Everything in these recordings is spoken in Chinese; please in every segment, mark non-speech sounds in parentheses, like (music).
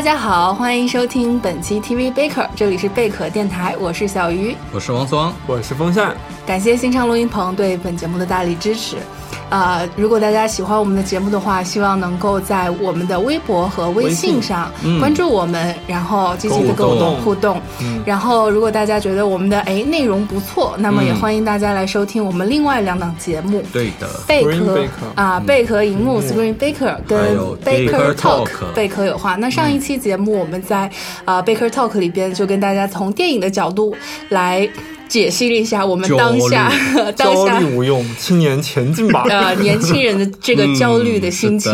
大家好，欢迎收听本期 TV Baker，这里是贝壳电台，我是小鱼，我是王思王，我是风扇，感谢新昌录音棚对本节目的大力支持。啊，如果大家喜欢我们的节目的话，希望能够在我们的微博和微信上关注我们，然后积极的跟我们互动。然后，如果大家觉得我们的哎内容不错，那么也欢迎大家来收听我们另外两档节目。对的，贝壳啊，贝壳荧幕 Screen Baker 跟 Baker Talk 贝壳有话。那上一期节目我们在啊 Baker Talk 里边就跟大家从电影的角度来。解析了一下我们当下 (laughs) 焦虑无用，青年前进吧。(laughs) 呃，年轻人的这个焦虑的心情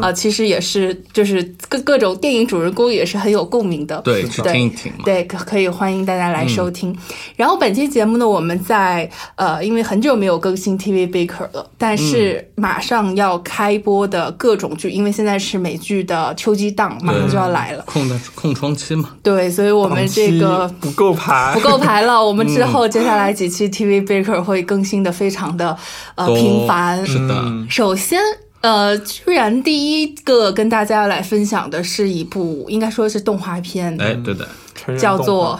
啊，其实也是就是各各种电影主人公也是很有共鸣的。对，去听一听。对，可可以欢迎大家来收听。然后本期节目呢，我们在呃，因为很久没有更新 TV Baker 了，但是马上要开播的各种剧，因为现在是美剧的秋季档，马上就要来了。空的空窗期嘛。对，所以我们这个不够排，不够排了。我们只之后接下来几期 TV Baker 会更新的非常的呃频繁，是的。首先，呃，居然第一个跟大家来分享的是一部应该说是动画片，哎，对的，叫做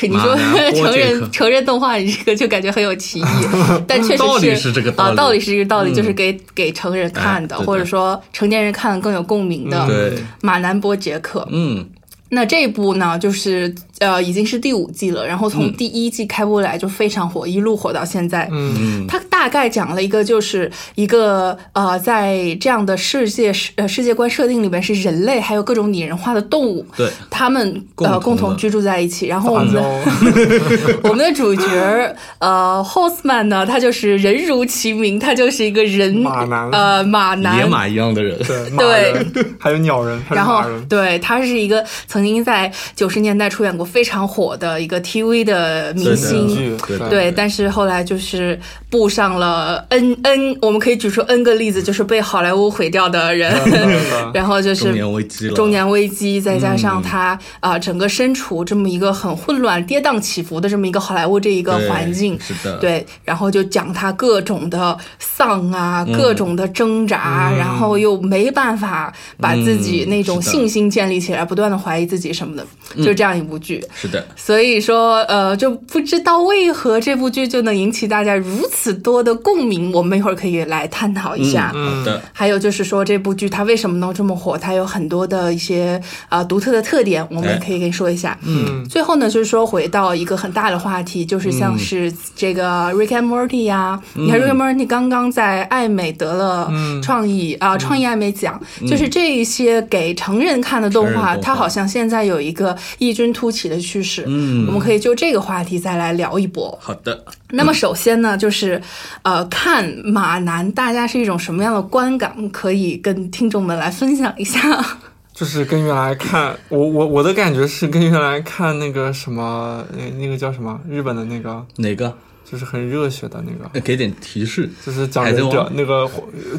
你说 (laughs) 成人成人动画，你这个就感觉很有歧义，(laughs) 但确实是这个啊，道理是这个道理，就是给给成人看的，或者说成年人看更有共鸣的。对，马南波杰克，嗯，那这一部呢，就是。呃，已经是第五季了，然后从第一季开播来就非常火，一路火到现在。嗯，它大概讲了一个，就是一个呃，在这样的世界世呃世界观设定里面，是人类还有各种拟人化的动物，对，他们呃共同居住在一起。然后我们的 (laughs) (laughs) 我们的主角呃 Horseman 呢，他就是人如其名，他就是一个人马男呃马男野马一样的人，(laughs) 对，还有鸟人，然后对他是一个曾经在九十年代出演过。非常火的一个 TV 的明星，对，但是后来就是步上了 N N，我们可以举出 N 个例子，就是被好莱坞毁掉的人，(laughs) (laughs) 然后就是中年危机，中年危机，再加上他啊，整个身处这么一个很混乱、跌宕起伏的这么一个好莱坞这一个环境，是的，对，然后就讲他各种的丧啊，各种的挣扎，然后又没办法把自己那种信心建立起来，不断的怀疑自己什么的，就这样一部剧。是的，所以说，呃，就不知道为何这部剧就能引起大家如此多的共鸣。我们一会儿可以来探讨一下。嗯，的。还有就是说，这部剧它为什么能这么火？它有很多的一些呃独特的特点，我们也可以跟你说一下。嗯。最后呢，就是说回到一个很大的话题，就是像是这个 Rick and Morty 呀，你看 Rick and Morty 刚刚在艾美得了创意啊创意艾美奖，就是这一些给成人看的动画，它好像现在有一个异军突起。的趋势，嗯，我们可以就这个话题再来聊一波。好的，那么首先呢，就是呃，看马男，大家是一种什么样的观感？可以跟听众们来分享一下。(laughs) 就是跟原来看，我我我的感觉是跟原来看那个什么，那那个叫什么日本的那个哪个？就是很热血的那个，给点提示，就是讲忍者那个，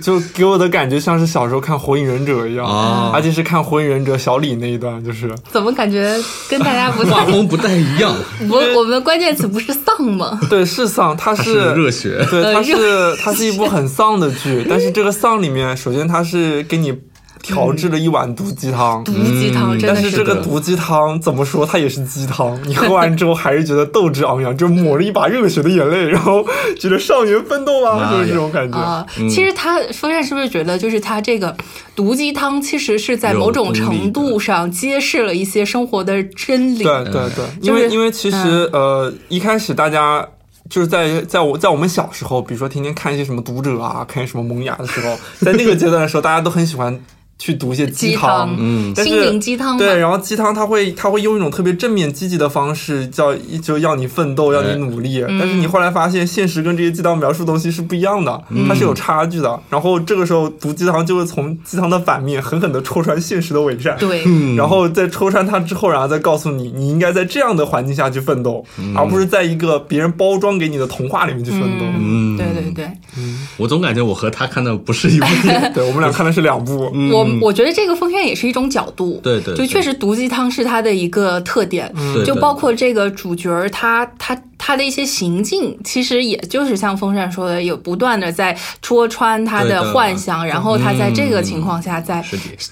就给我的感觉像是小时候看《火影忍者》一样，而且是看《火影忍者》小李那一段，就是。怎么感觉跟大家不画风不太一样？(laughs) 我，我们的关键词不是丧吗？(laughs) 对，是丧，它是热血，对，它是它是一部很丧的剧，但是这个丧里面，首先它是给你。调制了一碗毒鸡汤，毒鸡汤，但是这个毒鸡汤怎么说，它也是鸡汤。你喝完之后还是觉得斗志昂扬，就抹了一把热血的眼泪，然后觉得少年奋斗啊，就是这种感觉啊。其实他风扇是不是觉得，就是他这个毒鸡汤，其实是在某种程度上揭示了一些生活的真理。对对对，因为因为其实呃，一开始大家就是在在我在我们小时候，比如说天天看一些什么读者啊，看什么萌芽的时候，在那个阶段的时候，大家都很喜欢。去读一些鸡汤，嗯，心灵鸡汤，对，然后鸡汤它会它会用一种特别正面积极的方式，叫就要你奋斗，要你努力。但是你后来发现，现实跟这些鸡汤描述东西是不一样的，它是有差距的。然后这个时候读鸡汤就会从鸡汤的反面狠狠的戳穿现实的伪善，对，然后再戳穿它之后，然后再告诉你，你应该在这样的环境下去奋斗，而不是在一个别人包装给你的童话里面去奋斗。嗯，对对对，嗯，我总感觉我和他看的不是一部 (laughs) 电影，对我们俩看的是两部，我。嗯，我觉得这个风扇也是一种角度，对对，就确实毒鸡汤是它的一个特点，就包括这个主角儿他他他的一些行径，其实也就是像风扇说的，有不断的在戳穿他的幻想，然后他在这个情况下在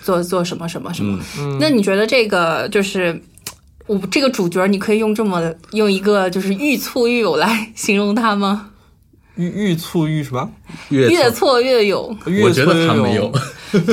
做做什么什么什么。那你觉得这个就是我这个主角，你可以用这么用一个就是欲挫欲勇来形容他吗？欲欲挫愈什么？越挫越勇。我觉得他没有。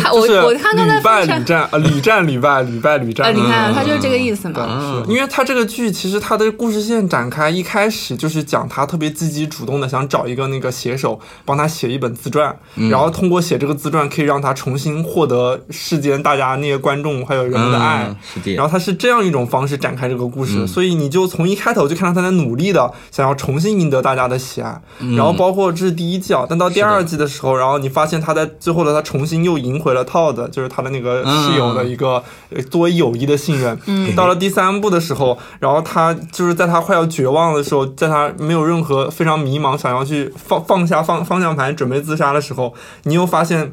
他我我看刚才屡败屡战啊，屡战屡败，屡败屡战。你看，他就是这个意思嘛。是因为他这个剧其实他的故事线展开一开始就是讲他特别积极主动的想找一个那个写手帮他写一本自传，然后通过写这个自传可以让他重新获得世间大家那些观众还有人们的爱。然后他是这样一种方式展开这个故事，所以你就从一开头就看到他在努力的想要重新赢得大家的喜爱。然后包括这是第一季啊，但到第二季的时候，然后你发现他在最后的他重新又。赢回了 Todd，就是他的那个室友的一个作为友谊的信任。嗯，到了第三部的时候，然后他就是在他快要绝望的时候，在他没有任何非常迷茫，想要去放放下方方向盘准备自杀的时候，你又发现。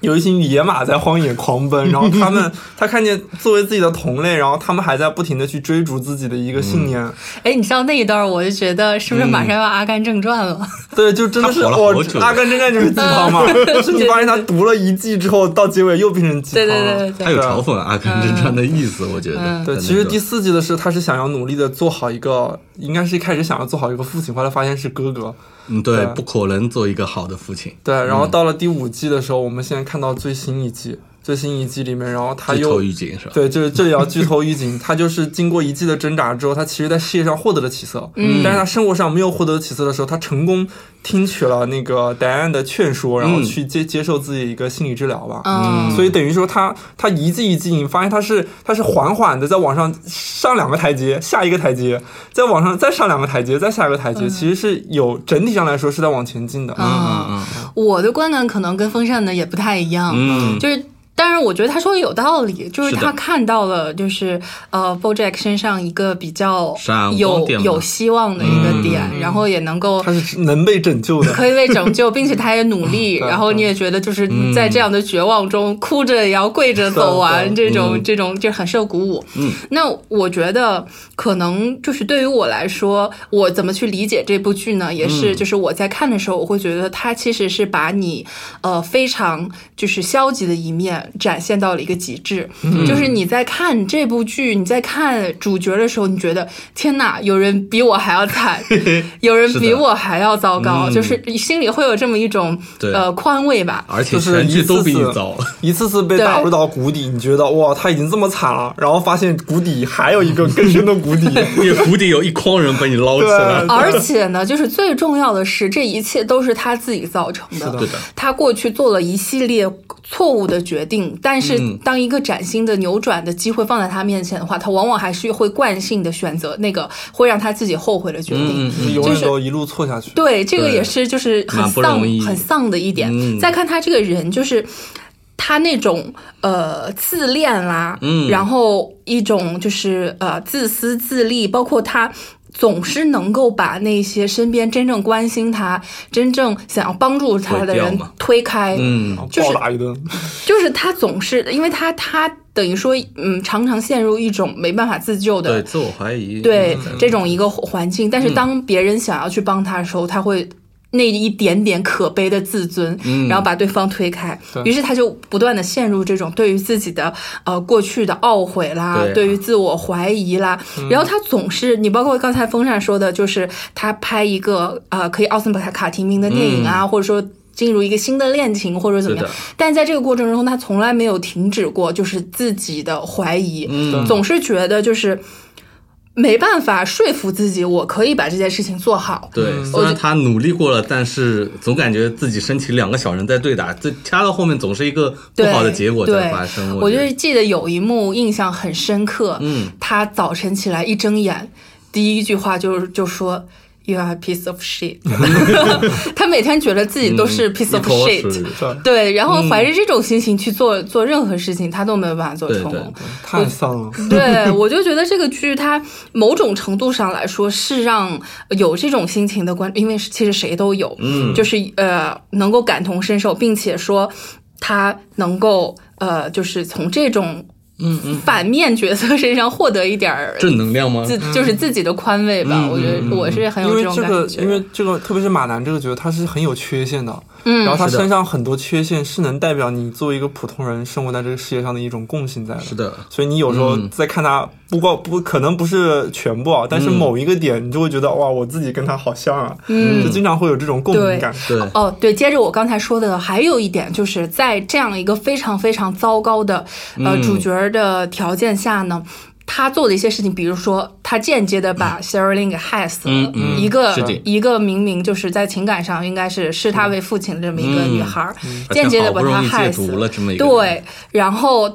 有一群野马在荒野狂奔，(laughs) 然后他们他看见作为自己的同类，然后他们还在不停的去追逐自己的一个信念。哎，你知道那一段，我就觉得是不是马上要《阿甘正传》了？(laughs) 对，就真的是我《阿甘正传》就是鸡汤嘛。(laughs) 是你发现他读了一季之后，到结尾又变成鸡汤。对对对对，他有嘲讽《阿甘正传》的意思，我觉得。对，其实第四季的是他是想要努力的做好一个，应该是一开始想要做好一个父亲，后来发现是哥哥。嗯，对，不可能做一个好的父亲。对，然后到了第五季的时候，我们现在看到最新一季。最新一季里面，然后他又对，就是这里要剧透预警。他就是经过一季的挣扎之后，他其实在事业上获得了起色，嗯，但是他生活上没有获得起色的时候，他成功听取了那个戴安的劝说，然后去接接受自己一个心理治疗吧，嗯，所以等于说他他一季一季，你发现他是他是缓缓的在往上上两个台阶，下一个台阶，在往上再上两个台阶，再下一个台阶，其实是有整体上来说是在往前进的。嗯嗯嗯，我的观感可能跟风扇的也不太一样，嗯，就是。但是我觉得他说的有道理，就是他看到了，就是呃，BoJack 身上一个比较有有希望的一个点，然后也能够他是能被拯救的，可以被拯救，并且他也努力，(laughs) 然后你也觉得就是在这样的绝望中，哭着也要跪着走完，这种这种就很受鼓舞。嗯，那我觉得可能就是对于我来说，我怎么去理解这部剧呢？也是就是我在看的时候，我会觉得他其实是把你呃非常就是消极的一面。展现到了一个极致，就是你在看这部剧，你在看主角的时候，你觉得天哪，有人比我还要惨，(laughs) 有人比我还要糟糕，就是心里会有这么一种呃宽慰吧。而且全剧都比你糟，一次次被打入到谷底，你觉得哇，他已经这么惨了，然后发现谷底还有一个更深的谷底，(laughs) 因为谷底有一筐人被你捞起来。而且呢，就是最重要的是，这一切都是他自己造成的。对的，他过去做了一系列错误的决定。但是，当一个崭新的扭转的机会放在他面前的话，他往往还是会惯性的选择那个会让他自己后悔的决定，就是一路错下去。对，这个也是就是很丧、很丧的一点。再看他这个人，就是他那种呃自恋啦，然后一种就是呃自私自利，包括他。总是能够把那些身边真正关心他、真正想要帮助他的人推开，嗯，就是打一顿，(laughs) 就是他总是，因为他他等于说，嗯，常常陷入一种没办法自救的对自我怀疑，对这种一个环境。但是当别人想要去帮他的时候，他会。那一点点可悲的自尊，然后把对方推开，于是他就不断的陷入这种对于自己的呃过去的懊悔啦，对于自我怀疑啦，然后他总是你包括刚才风扇说的，就是他拍一个呃可以奥斯卡提名的电影啊，或者说进入一个新的恋情或者怎么样，但在这个过程中，他从来没有停止过就是自己的怀疑，总是觉得就是。没办法说服自己，我可以把这件事情做好。对，虽然他努力过了，但是总感觉自己身体两个小人在对打，这掐到后面总是一个不好的结果在发生。我就记得有一幕印象很深刻，嗯，他早晨起来一睁眼，第一句话就是就说。You are a piece of shit。(laughs) 他每天觉得自己都是 piece of shit，对，然后怀着这种心情去做做任何事情，他都没有办法做成功，太丧了。(laughs) 对，我就觉得这个剧，它某种程度上来说是让有这种心情的观，因为其实谁都有，嗯，就是呃，能够感同身受，并且说他能够。呃，就是从这种。嗯嗯，反面角色身上获得一点正能量吗？自就是自己的宽慰吧。我觉得我是很有这种感觉。因为这个，特别是马南这个角色，他是很有缺陷的。嗯，然后他身上很多缺陷是能代表你作为一个普通人生活在这个世界上的一种共性在的。是的，所以你有时候在看他，不过不可能不是全部啊，但是某一个点，你就会觉得哇，我自己跟他好像啊，就经常会有这种共鸣感。对，哦，对，接着我刚才说的还有一点，就是在这样一个非常非常糟糕的呃主角的条件。下呢，他做的一些事情，比如说他间接的把 Sarah Lynn 给害死了，一个一个明明就是在情感上应该是视他为父亲的这么一个女孩，间接的把他害死了。对，然后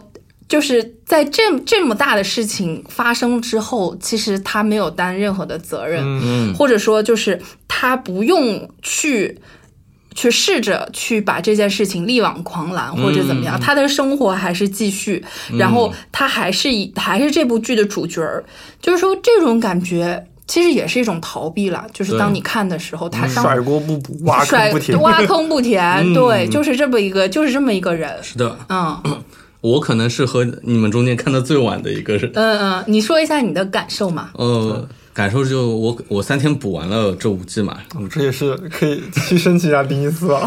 就是在这这么大的事情发生之后，其实他没有担任何的责任，或者说就是他不用去。去试着去把这件事情力挽狂澜，或者怎么样，他的生活还是继续，然后他还是以还是这部剧的主角儿，就是说这种感觉其实也是一种逃避了。就是当你看的时候，他甩锅不补，挖坑不填，挖坑不填，对，就是这么一个，就是这么一个人。是的，嗯，(coughs) (coughs) (coughs) 我可能是和你们中间看的最晚的一个人。嗯嗯，你说一下你的感受嘛？呃。感受就我我三天补完了这五季嘛，我这也是可以去申请一下第一次啊。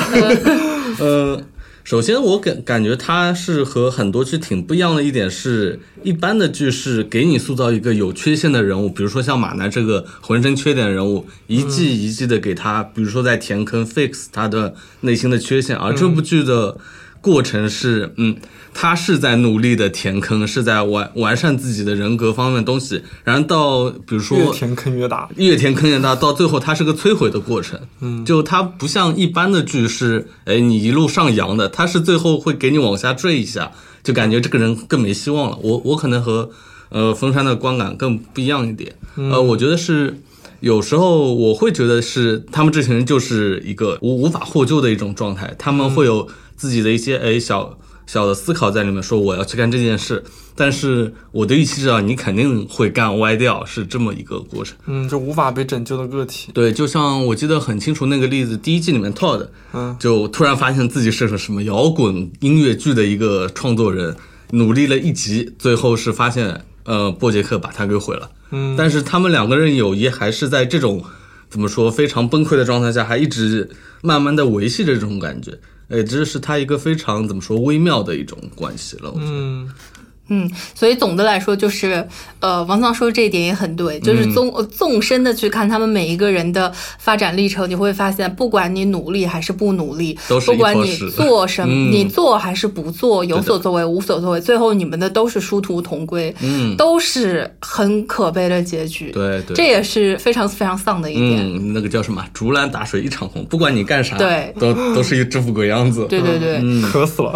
(laughs) 呃，首先我感感觉它是和很多剧挺不一样的一点是，一般的剧是给你塑造一个有缺陷的人物，比如说像马南这个浑身缺点人物，一季一季的给他，比如说在填坑 fix 他的内心的缺陷，而这部剧的过程是嗯。他是在努力的填坑，是在完完善自己的人格方面的东西，然后到比如说越填坑越大，越填坑越大，到最后他是个摧毁的过程。嗯，就他不像一般的剧是，哎，你一路上扬的，他是最后会给你往下坠一下，就感觉这个人更没希望了。我我可能和呃封山的观感更不一样一点。呃，我觉得是有时候我会觉得是他们这群人就是一个无无法获救的一种状态，他们会有自己的一些哎小。小的思考在里面，说我要去干这件事，但是我的预期知道你肯定会干歪掉，是这么一个过程。嗯，就无法被拯救的个体。对，就像我记得很清楚那个例子，第一季里面 Todd，嗯，就突然发现自己是个什么摇滚音乐剧的一个创作人，努力了一集，最后是发现，呃，波杰克把他给毁了。嗯，但是他们两个人友谊还是在这种怎么说非常崩溃的状态下，还一直慢慢的维系着这种感觉。哎，这是他一个非常怎么说微妙的一种关系了。嗯。嗯，所以总的来说就是，呃，王藏说这一点也很对，就是纵纵深的去看他们每一个人的发展历程，你会发现，不管你努力还是不努力，不管你做什么，你做还是不做，有所作为无所作为，最后你们的都是殊途同归，嗯，都是很可悲的结局。对对，这也是非常非常丧的一点。嗯，那个叫什么？竹篮打水一场空，不管你干啥，对，都都是一只副鬼样子。对对对，(laughs) 渴死了。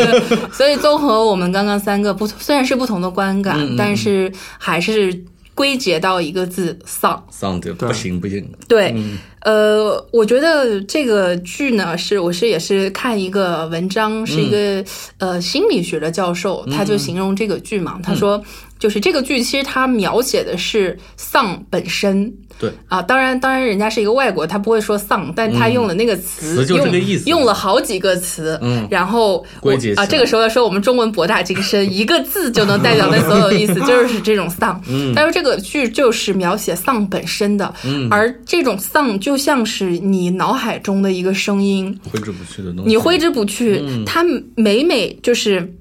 (laughs) 所以综合我们刚刚三个不。虽然是不同的观感，但是还是归结到一个字“丧”。丧对不行不行。对，呃，我觉得这个剧呢，是我是也是看一个文章，是一个呃心理学的教授，他就形容这个剧嘛，他说。就是这个剧，其实它描写的是丧本身。对。啊，当然，当然，人家是一个外国，他不会说丧，但他用了那个词，用意思，用了好几个词，嗯，然后归结啊，这个时候要说我们中文博大精深，一个字就能代表那所有意思，(laughs) 就是这种丧。嗯，但是这个剧就是描写丧本身的，嗯，而这种丧就像是你脑海中的一个声音，挥之不去的东西，你挥之不去，它每每就是。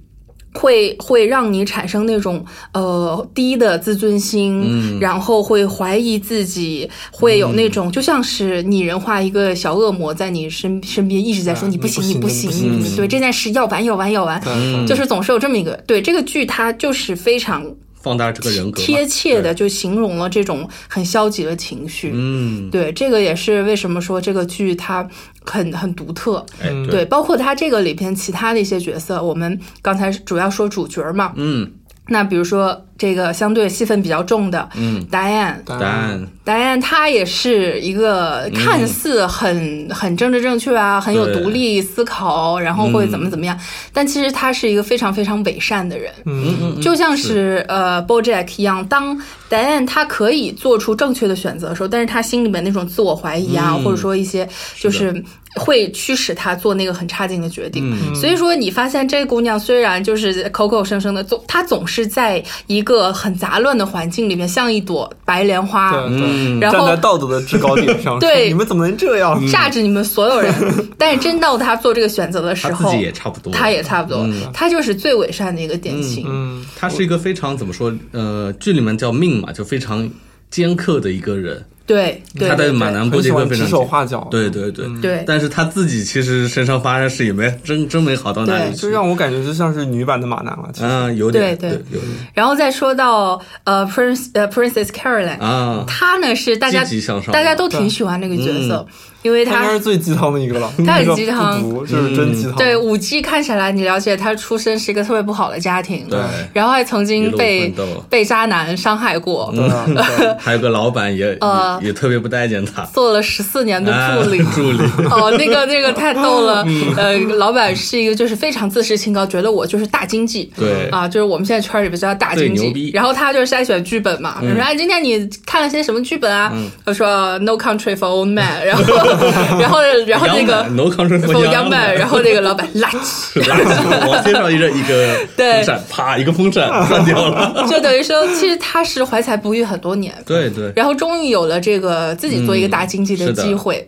会会让你产生那种呃低的自尊心，然后会怀疑自己，会有那种就像是拟人化一个小恶魔在你身身边一直在说你不行你不行你对这件事要完要完要完，就是总是有这么一个对这个剧它就是非常。放大这个人格，贴切的就形容了这种很消极的情绪。嗯，对，这个也是为什么说这个剧它很很独特。哎，对，包括它这个里边其他的一些角色，我们刚才主要说主角嘛。嗯，那比如说这个相对戏份比较重的，嗯，Diane，Diane，Diane，她也是一个看似很、很政治正确啊，很有独立思考，然后会怎么怎么样，但其实她是一个非常非常伪善的人。嗯。嗯，就像是。呃 BoJack 一样，当 Diane 她可以做出正确的选择的时候，但是她心里面那种自我怀疑啊，嗯。或者说一些就是会驱使他做那个很差劲的决定。嗯所以说，你发现这姑娘虽然就是口口声声的总，她总是在一个很杂乱的环境里面，像一朵白莲花。对对，嗯，然后站在道德的制高点上，(laughs) 对你们怎么能这样？榨着你们所有人，(laughs) 但是真到她做这个选择的时候，他自己也差不多，她也差不多，嗯她就是最伪善的一个典型。嗯，他是一个非常怎么说？呃，剧里面叫命嘛，就非常尖刻的一个人。对，对他的对马南波杰克很喜欢指非常尖手画脚，对对对，对。但是他自己其实身上发生的事也没真真没好到哪里去，就让我感觉就像是女版的马南了。其实，啊有点对对。有点。然后再说到呃 Prince 呃 Princess Caroline，、啊，她呢是大家积极向上大家都挺喜欢那个角色，因为他是最鸡汤的一个了。(laughs) 他很那个鸡汤。就是真鸡汤。对五 G 看起来你了解他出身是一个特别不好的家庭，对，然后还曾经被被渣男伤害过，对啊，对 (laughs) 还有个老板也呃也也特别不待见他，做了十四年的助理。啊助理，哦，那个那个太逗了，嗯呃，老板是一个就是非常自视清高，觉得我就是大经济，对啊，就是我们现在圈里边叫大经济。然后他就是筛选剧本嘛，嗯说哎，今天你看了些什么剧本啊？他说 No Country for Old Man，然后 (laughs) 然后然后那个 No Country for Young Young Man，然后那个老板垃圾。是的，往天上一个一个 (laughs) 对风扇，啪一个风扇 (laughs) 断掉了。就等于说，其实他是怀才不遇很多年，对对，然后终于有了这个自己做一个大经济的嗯是的。机会。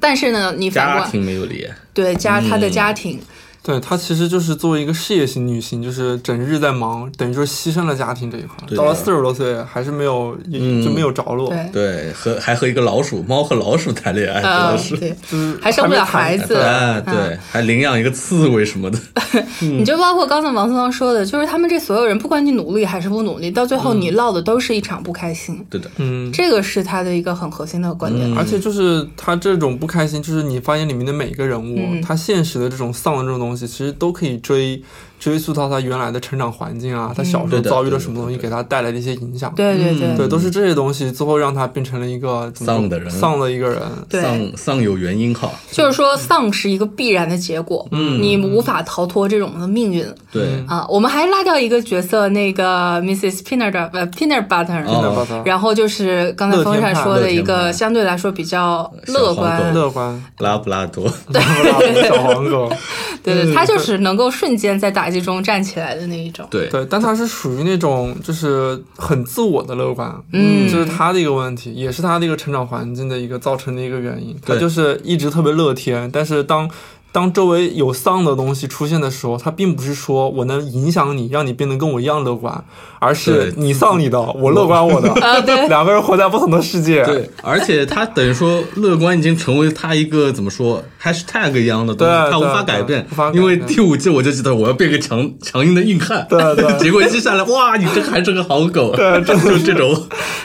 但是呢，你反家观庭没有离，对家他的嗯。家庭，对，她其实就是作为一个事业型女性，就是整日在忙，等于说牺牲了家庭这一块。到了四十多岁，还是没有，嗯就没有着落。对，对，和还和一个老鼠，猫和老鼠谈恋爱，真呃的，是。对，就是还生不了孩子对，还领养一个刺猬什么的，(laughs) 你就包括刚才王思聪说的，就是他们这所有人，不管你努力还是不努力，到最后你落的都是一场不开心。对的，嗯，这个是他的一个很核心的观点。嗯而且就是他这种不开心，就是你发现里面的每一个人物，嗯他现实的这种丧的这种东东西，其实都可以追追溯到他原来的成长环境啊，他小时候遭遇了什么东西，给他带来的一些影响。对对对。对，都是这些东西，最后让他变成了一个丧的人。丧的一个人。对，丧丧有原因哈，就是说丧是一个必然的结果，嗯。你无法逃脱这种的命运。对，啊。我们还拉掉一个角色，那个 Mrs. Peanut 呃 Peanut Butter，、哦。然后就是刚才风扇说的一个相对来说比较乐观狗，乐观，拉布拉多，对小黄狗，(laughs) 对对，对。他就是能够瞬间在打击中站起来的那一种。对，对，但他是属于那种就是很自我的乐观，嗯这是他的一个问题，也是他的一个成长环境的一个造成的一个原因。他就是一直特别乐天，但是当当周围有丧的东西出现的时候，他并不是说我能影响你，让你变得跟我一样乐观，而是你丧你的，我乐观我的，啊，对，(laughs) 两个人活在不同的世界。对，而且他等于说乐观已经成为他一个怎么说 hashtag 一样的东西，对他无法改变因为第五季我就记得我要变个强强硬的硬汉，对对。(laughs) 结果接下来哇，你这还是个好狗，对 (laughs) 就这种，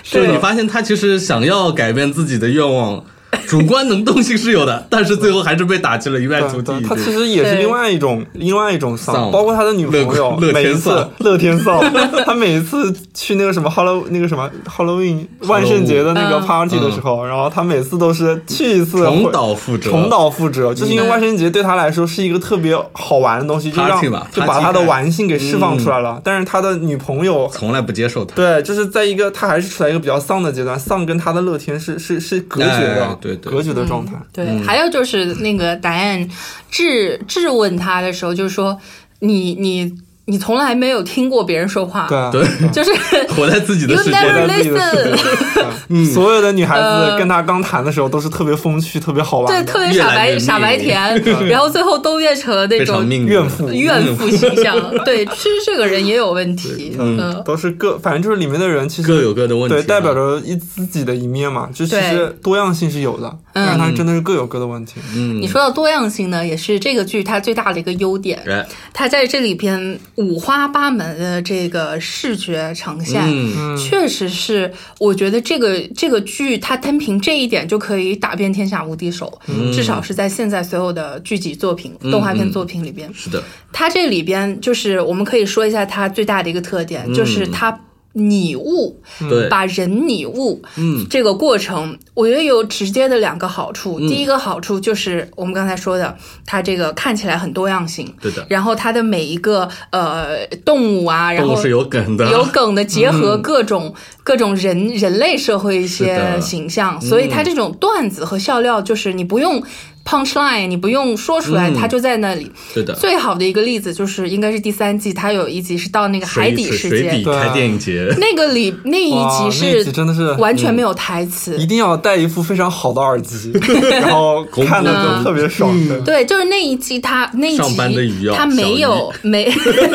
就是你发现他其实想要改变自己的愿望。(laughs) 主观能动性是有的，但是最后还是被打击了一败涂地。他其实也是另外一种另外一种丧，包括他的女朋友，乐乐每一次天丧乐天丧，(laughs) 他每一次去那个什么 Halloween 那个什么 Halloween 万圣节的那个嗯。party 的时候，然后他每次都是去一次重蹈覆辙，重蹈覆辙，就是因为万圣节对他来说是一个特别好玩的东西，就让就把他的玩性给释放出来了。但是他的女朋友。从来不接受他。对，就是在一个他还是处在一个比较丧的阶段，丧跟他的乐天是是是隔绝的，哎对对隔绝的状态。对，嗯还有就是那个答案质质问他的时候，就是说你你你从来没有听过别人说话，对 (laughs) 就是 (laughs) 活在自己的世活 never 界。在自己的世界。listen，嗯，(laughs) 所有的女孩子呃跟他刚谈的时候都是特别风趣、特别好玩对，特别傻白傻白甜，然后最后都变成了那种怨妇。怨妇形象。对，其实这个人也有问题，嗯，都是各，反正就是里面的人其实各有各的问题啊对，代表着一自己的一面嘛。就其实多样性是有的，但是它真的是各有各的问题。嗯。你，说到多样性呢，也是这个剧它最大的一个优点。哎，它在这里边五花八门的这个视觉呈现，嗯，确实是，我觉得这个这个剧它单凭这一点就可以打遍天下无敌手，嗯。至少是在现在所有的剧集作品、动画片作品里边，是的，它这里边就是我们可以说一下它最大的一个特点，嗯。就是它拟物，对。把人拟物，嗯，这个过程，我觉得有直接的两个好处。嗯。第一个好处就是我们刚才说的，它这个看起来很多样性，对的，然后它的每一个呃动物啊，然后动物是有梗的，有梗的结合各种、各种人人类社会一些形象，所以它这种段子和笑料，就是你不用 punch line，你不用说出来，嗯。它就在那里。对的，最好的一个例子就是应该是第三季，它有一集是到那个海底世界。水水底，对。开电影节，那个里那一集是集真的是完全没有台词。一定要戴一副非常好的耳机，(laughs) 然后看的就特别爽。对对，就是那一集他那一上班的语要集他没有小没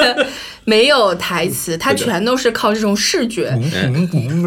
(laughs) 没有台词，它全都是靠这种视觉，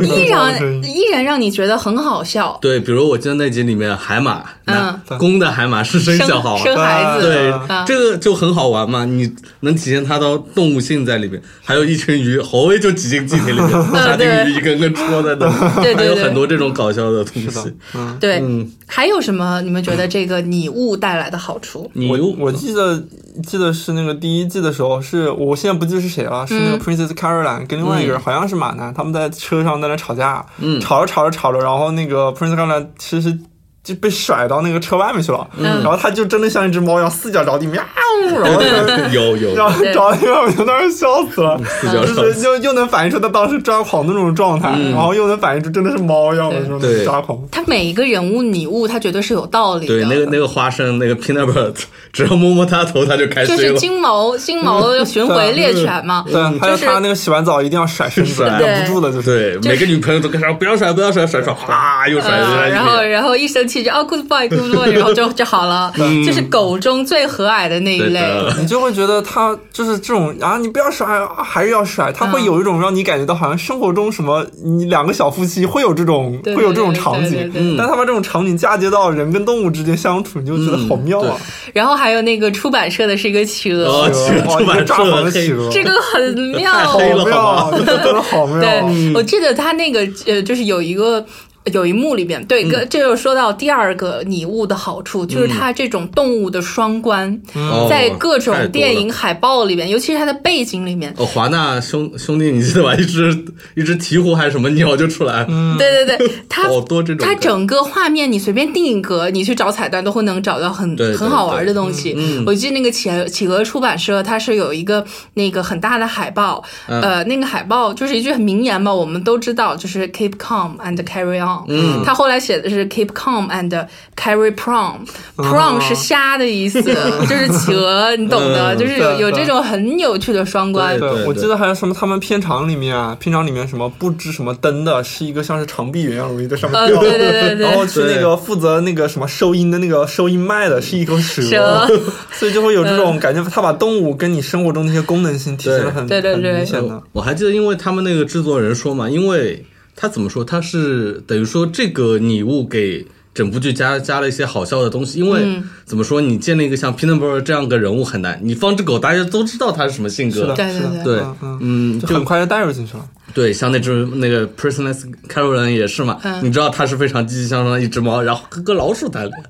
依然嗯依然让你觉得很好笑。对，比如我记得那集里面海马，嗯公的海马是生生小孩，生孩子，对啊，这个就很好玩嘛，你能体现它的动物性在里面。还有一群鱼，侯威就挤进集体里面，沙丁鱼一根根戳在那里，对对对还有很多这种搞笑的东西。嗯，对，嗯，还有什么？你们觉得这个拟物带来的好处？你我我记得记得是那个第一季的时候，是我现在不记得是谁了，是那个 Princess Caroline 跟另外一个人，好像是马男，他们在车上在那吵架，嗯吵着吵着吵着，然后那个 Princess Caroline 其实就被甩到那个车外面去了，然后他就真的像一只猫一样四脚着地，喵，(laughs) 然后就有有。然后对着地，我就当时笑死了。四脚就是又又能反映出他当时抓狂的那种状态，然后又能反映出真的是猫一样的那种抓狂。他每一个人物拟物，他绝对是有道理的。对那个那个花生那个 peanut butter，只要摸摸他头，他就开就是。金毛金毛巡回猎犬嘛，对，还有就是他那个洗完澡一定要甩身子，甩。忍不住了，就是。对，每个女朋友都跟他说不要甩，不要甩，甩甩，哗又甩呃，了。然后然后一生气就哦 good boy good boy，然后就就好了，(laughs) 就是狗中最和蔼的那一类。你就会觉得他就是这种啊，你不要甩啊，还是要甩，他会有一种让你感觉到好像生活中什么，你两个小夫妻会有这种对会有这种场对对景对对，但他把这种场景嫁接到人跟动物之间相处，你就觉得好妙啊！然后还有那个出版社的是一个企鹅，哦企鹅哇出版社的企鹅，这个很妙。好妙，好吧这真的好妙。对，我记得他那个呃，就是有一个。有一幕里边，对，个这就说到第二个拟物的好处，就是它这种动物的双关，哦在各种电影海报里面，尤其是它的背景里面，哦，华纳兄兄弟，你记得吧？一只一只鹈鹕还是什么鸟就出来，对对对，它好多这种它整个画面你随便定一格，你去找彩蛋都会能找到很对对很好玩的东西。嗯。我记得那个企鹅企鹅出版社，它是有一个那个很大的海报，嗯。呃，那个海报就是一句很名言吧，我们都知道，就是 keep calm and carry on。嗯他后来写的是 keep calm and carry prawn，prawn 是虾的意思，就是企鹅，你懂的，嗯就是有有这种很有趣的双关。对对，我记得还有什么，他们片场里面啊，片场里面什么布置什么灯的，是一个像是长臂猿一样东西在上面呃，对对对对然后是那个负责那个什么收音的那个收音麦的，是一头蛇，蛇所以就会有这种感觉，他把动物跟你生活中那些功能性体现的很对对对很明显的。我还记得，因为他们那个制作人说嘛，因为他怎么说，他是等于说这个礼物给整部剧加加了一些好笑的东西。因为、嗯怎么说，你建立一个像 Peanut Butter 这样个人物很难，你放只狗，大家都知道它是什么性格。是的，对对对嗯嗯，嗯，就很快就带入进去了。对，像那只那个 Personless Caroline 也是嘛，嗯你知道它是非常积极向上的一只猫，然后跟个老鼠谈恋爱，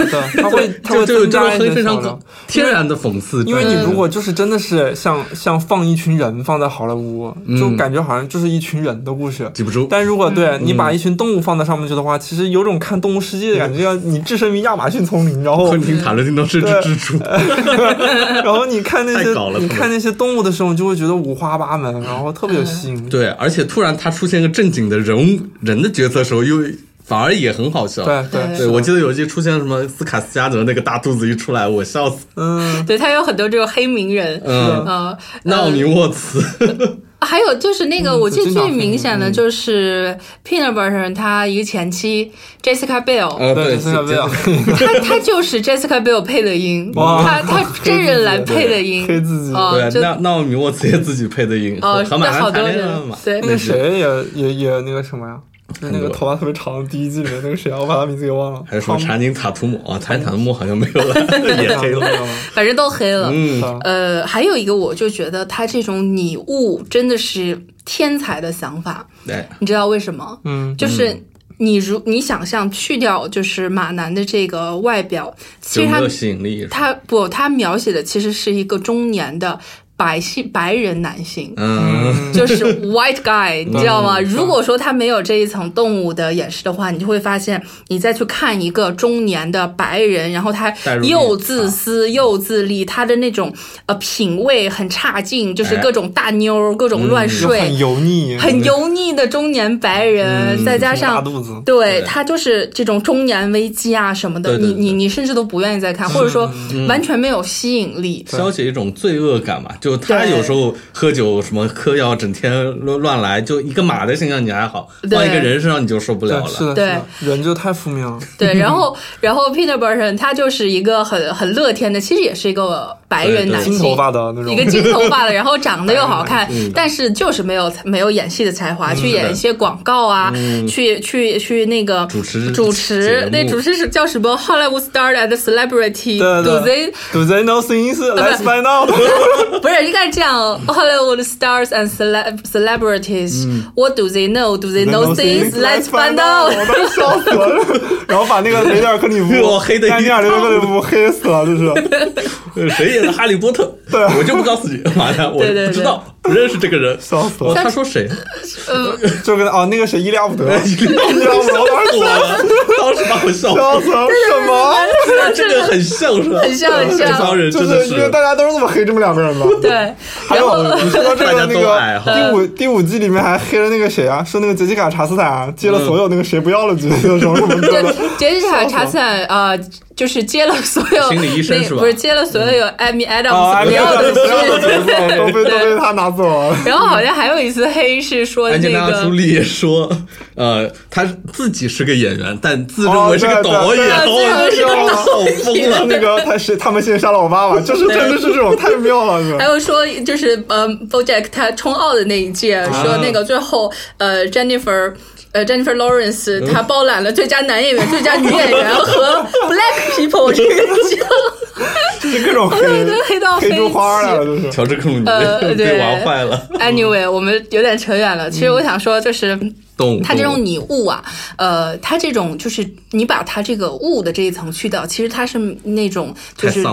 对对，(laughs) 他会它会就就有这种增加一些非常。天然的讽刺。因为你嗯如果就是真的是像像放一群人放在好莱坞，就感觉好像就是一群人的故事。记不住，但如果对嗯你把一群动物放在上面去的话，其实有种看《动物世界》的感觉，要你置身于亚马逊丛林，然后昆汀塔伦蒂诺是只蜘蛛，(laughs) 然后你看那些你看那些动物的时候，你就会觉得五花八门，然后特别有吸引力。对，而且突然他出现个正经的人物人的角色的时候，又反而也很好笑。对对。对对，我记得有一集出现什么斯卡斯加德那个大肚子一出来，我笑死。嗯，对，他有很多这种黑名人，嗯，呃，纳奥米沃茨，(laughs) 还有就是那个，嗯我记得最明显的嗯就是 Peanut Butter 他一个前妻 Jessica Biel，、呃，对，对，这个没有他他就是 Jessica Biel 配的音，他他 (laughs) 真人来配的音，配自己对，那那我米沃茨也自己配的音，哦好多人。对。那谁也也也那个什么呀？就是那个头发特别长的第一季里面那个谁啊，我把他名字给忘了。还有什么查宁塔图姆啊？查宁塔图姆好像没有了，(laughs) 也黑了。反正都黑了。嗯，呃，还有一个，我就觉得他这种拟物真的是天才的想法，对，你知道为什么？嗯，就是你如你想象去掉就是马南的这个外表，其实他就没有吸引力。他不，他描写的其实是一个中年的。白性白人男性，嗯，就是 white guy，你知道吗？如果说他没有这一层动物的掩饰的话，你就会发现，你再去看一个中年的白人，然后他又自私又自利，他的那种呃品味很差劲，就是哎。各种大妞儿、各种乱就睡，很油腻，很油腻的中年白人，再加大上肚子。对对。他就是这种中年危机啊什么的，对对对你你你甚至都不愿意再看，或者说完全没有吸引力。消解一种罪恶感嘛。就他有时候喝酒什么嗑药，整天乱乱来，就一个马的形象你还好，换一个人身上你就受不了对，是了。的，对是的，人就太负面了。对，然后 (laughs) 然后 Peter Burton 他就是一个很很乐天的，其实也是一个白人男性，金头发的那种，一个金头发的，然后长得又好看嗯，但是就是没有没有演戏的才华，去演一些广告啊，去去去那个主持主持，那主持是叫什么？Hollywood Star and Celebrity 对 Do 对 they Do they know things? Let's find out. 不是应该这样？Hollywood stars and cele celebrities, what do they know? Do they know things? Let's find out. 我都笑死了。然后把那个雷德尔克里夫哇黑的一丹尼尔雷德尔克里夫黑死了，就是。呃谁哈利波特？对我就不告诉你，妈的，我不知道，不认识这个人。笑死哦，了他说谁？呃就跟哦那个谁伊利亚伍德，伊利亚伍 (laughs) 德，我当时我当时把我笑笑死了，什么？这个很像是吧？很像很像这帮人就真的是因为大家都是这么黑这么两个人嘛。对，还有你说到这个那个第五第五季里面还黑了那个谁啊？说那个杰西卡查斯坦啊接了所有那个谁不要了角色什么什么的。杰西卡查斯坦啊，就是接了所有心理医生是吧不是接了所有艾米啊，Adams 不要的不要的角。色都被都被他拿走了。(laughs) 然后好像还有一次黑是说那安吉拉·朱个。莉也说，呃，她自己是个演员，但自认哦为是个导演，对对对对我操，疯了。(laughs) 那个他是他们先杀了我妈妈，就是真的是这种太妙了，还？有说，就是呃，BoJack 他冲奥的那一届，啊说那个最后呃，Jennifer。呃，Jennifer 嗯 Lawrence 她包揽了最佳男演员、最佳女演员和 (laughs) Black People 这个奖，就是各种黑黑到黑出花了，就是。乔治克鲁尼呃对被玩坏了，Anyway，我们有点扯远了。其实我想说，就是动物。它这种拟物啊，呃，它这种就是你把它这个物的这一层去掉，其实它是那种就是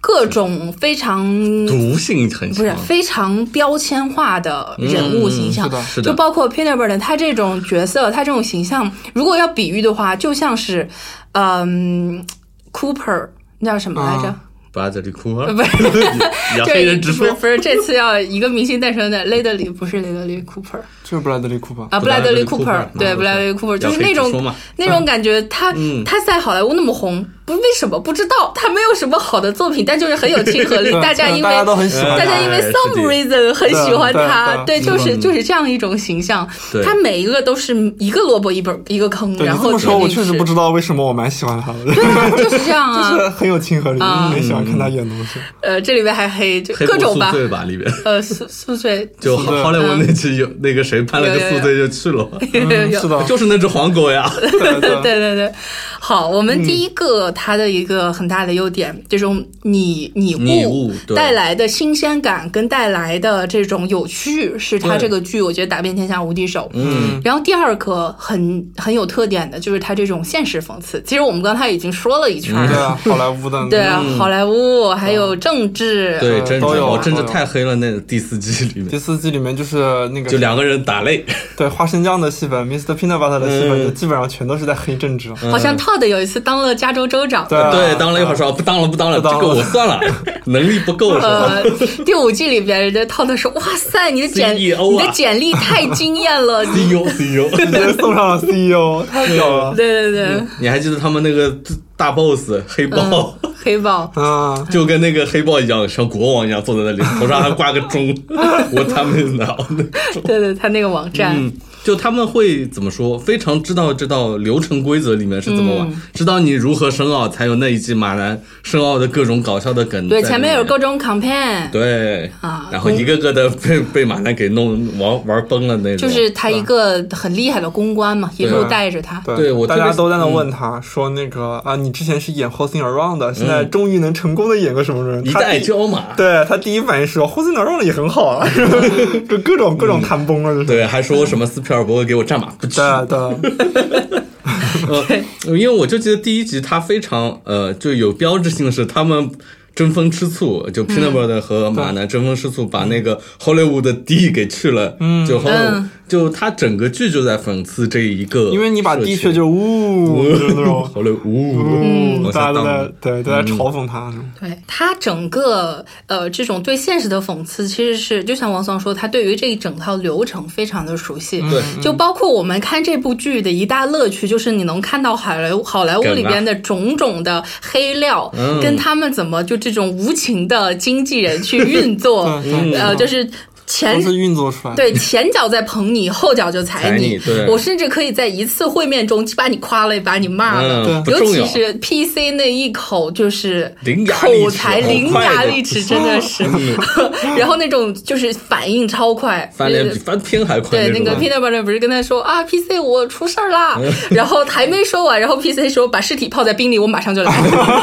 各种非常毒性很不是，非常标签化的人物形象，嗯是的是的。就包括 Peter Burton 他这种角色，他这种形象，如果要比喻的话，就像是，嗯，Cooper，那叫什么来着？巴 (laughs) (laughs) 德里库珀，不。是，要黑人直说不是，这次要一个明星诞生的雷德利，不是雷德利 Cooper 就是布莱德利库珀。啊，布莱德利 Cooper，对，布莱德利 Cooper 就是那种那种感觉，他他在好莱坞那么红，不为什么不知道，他没有什么好的作品，但就是很有亲和力，(laughs) 大家因为大家都很喜欢大家因为 some 的。reason 很喜欢他，对对，就是就是这样一种形象，他每一个都是一个萝卜一本一个坑，然后这么说，我确实不知知道为什么我蛮喜欢他的，对，就是这样啊。(laughs) 就。是很有亲和力，啊。很喜欢看他演东西。呃，这里边还黑就各种吧，醉吧里边。呃，宿宿醉。就宿醉。好莱坞那期有那个谁拍了个宿醉就去了。嘛，嗯，有是的，(laughs) 就是那只黄狗呀。对对对对。对，好，我们第一个它的一个很大的优点，这种拟拟拟物带来的新鲜感跟带来的这种有趣，是它这个剧我觉得打遍天下无敌手。嗯，然后第二个很很有特点的就是它这种现实讽刺。其实我们刚才已经说了一圈。了，对啊，好莱坞的 (laughs) 对啊，好莱坞还有政治，对，政治政治太黑了。那第四季里面。第四季里面就是那个就两个人打擂，(laughs) 对花生酱的戏份，Mr. Peanut Butter 的戏份，基本上全都是在黑政治。好像 Todd 有一次当了加州州长。对啊。对，当了一会儿说不当了不当了，当了。这个我算了，(laughs) 能力不够是吧？呃，第五季里边，人家涛涛说：“哇塞，你的简 CEO 啊。你的简历太惊艳了。你 CEO CEO，直接送上了 CEO，太屌了。(laughs) 对对对，你还记得他们那个大 boss 黑豹，黑豹，啊，就跟那个黑豹一样，像国王一样坐在那里，头上还挂个钟，(laughs) 我他们脑那种。对对，他那个网站，嗯，就他们会怎么说？非常知道这道流程规则里面是怎么玩，嗯知道你如何深奥，才有那一季马兰深奥的各种搞笑的梗。对，前面有各。种 campaign，对啊然后一个个的 (laughs) 被被马兰给弄玩玩崩了那种。就是他一个很厉害的公关嘛，一路带着他。对对我大家都在那问他说那个啊，你之前是演 Hosting Around 的，现在终于能成功的演个什么人？一代他第骄马。对他第一反应是 Hosting Around 也很好啊，(laughs) 就各种各种谈崩了，就是。对，还说什么斯皮尔伯格给我战马不吃。对啊对啊，(laughs) 呃，因为我就记得第一集他非常呃就有标志性的是他们争风吃醋，就 Peanut Butter 和马男争风吃醋，把那个 Hollywood 的 D 给去了，嗯，就 Hollywood，就他整个剧就在讽刺这一个，因为你把的确就是呜，就是那种 (laughs) Hollywood，呜，大家都在对都在嘲讽他，对他整个呃这种对现实的讽刺，其实是就像王松说，他对于这一整套流程非常的熟悉，对，就包括我们看这部剧的一大乐趣，就是你能看到好莱坞好莱坞里边的种种的黑料，跟他们怎么就这种无情的经纪人去运作，(laughs) 呃，就是前是运作出来，对前脚在捧你，后脚就踩你。我甚至可以在一次会面中把你夸了，把你骂了。尤其是 PC 那一口就是口才伶牙俐齿，真的是。(laughs) 然后那种就是反应超快，翻脸比翻天还快。对，那个 Peter Pan 不是跟他说啊，PC 我出事儿啦，然后还没说完，然后 PC 说把尸体泡在冰里，我马上就来。